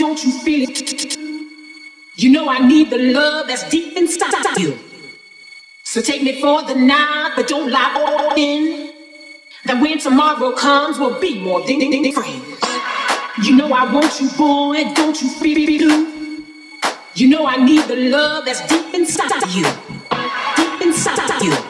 don't you feel it? You know I need the love that's deep inside you. So take me for the night, but don't lie all in. That when tomorrow comes, we'll be more than, friends. You know I want you, boy, don't you feel it? You know I need the love that's deep inside you. Deep inside you.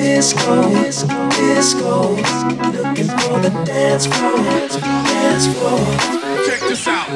disco, disco, looking for the dance floor, dance floor. Check this out.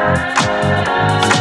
Bye.